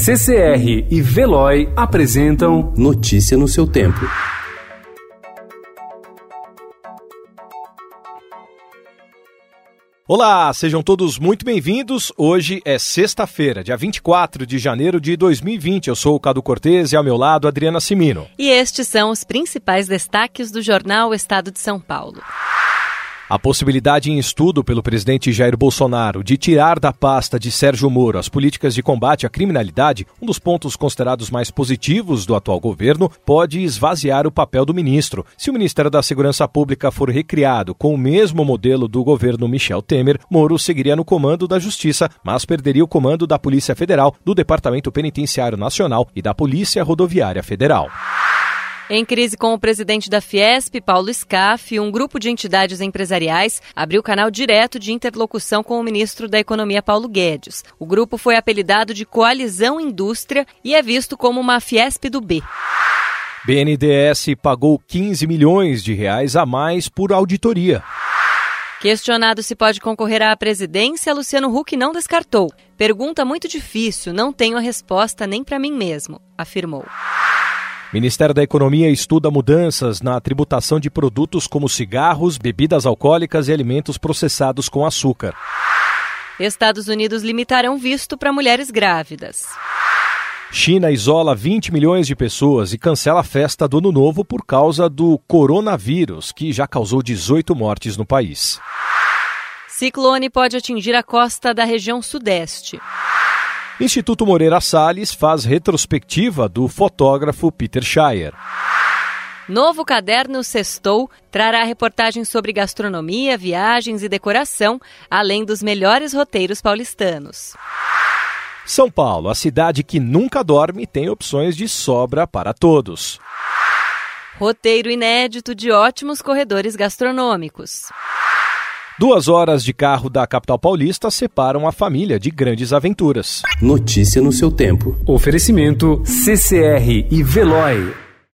CCR e Veloy apresentam Notícia no seu tempo. Olá, sejam todos muito bem-vindos. Hoje é sexta-feira, dia 24 de janeiro de 2020. Eu sou o Cado Cortez e ao meu lado Adriana Simino. E estes são os principais destaques do jornal Estado de São Paulo. A possibilidade em estudo pelo presidente Jair Bolsonaro de tirar da pasta de Sérgio Moro as políticas de combate à criminalidade, um dos pontos considerados mais positivos do atual governo, pode esvaziar o papel do ministro. Se o Ministério da Segurança Pública for recriado com o mesmo modelo do governo Michel Temer, Moro seguiria no comando da Justiça, mas perderia o comando da Polícia Federal, do Departamento Penitenciário Nacional e da Polícia Rodoviária Federal. Em crise com o presidente da Fiesp, Paulo Scaff, um grupo de entidades empresariais abriu canal direto de interlocução com o ministro da Economia, Paulo Guedes. O grupo foi apelidado de Coalizão Indústria e é visto como uma Fiesp do B. BNDES pagou 15 milhões de reais a mais por auditoria. Questionado se pode concorrer à presidência, Luciano Huck não descartou. Pergunta muito difícil, não tenho a resposta nem para mim mesmo, afirmou. Ministério da Economia estuda mudanças na tributação de produtos como cigarros, bebidas alcoólicas e alimentos processados com açúcar. Estados Unidos limitarão visto para mulheres grávidas. China isola 20 milhões de pessoas e cancela a festa do Ano Novo por causa do coronavírus, que já causou 18 mortes no país. Ciclone pode atingir a costa da região sudeste. Instituto Moreira Salles faz retrospectiva do fotógrafo Peter Shire. Novo caderno Sextou trará reportagens sobre gastronomia, viagens e decoração, além dos melhores roteiros paulistanos. São Paulo, a cidade que nunca dorme, tem opções de sobra para todos. Roteiro inédito de ótimos corredores gastronômicos. Duas horas de carro da capital paulista separam a família de grandes aventuras. Notícia no seu tempo. Oferecimento CCR e Veloy.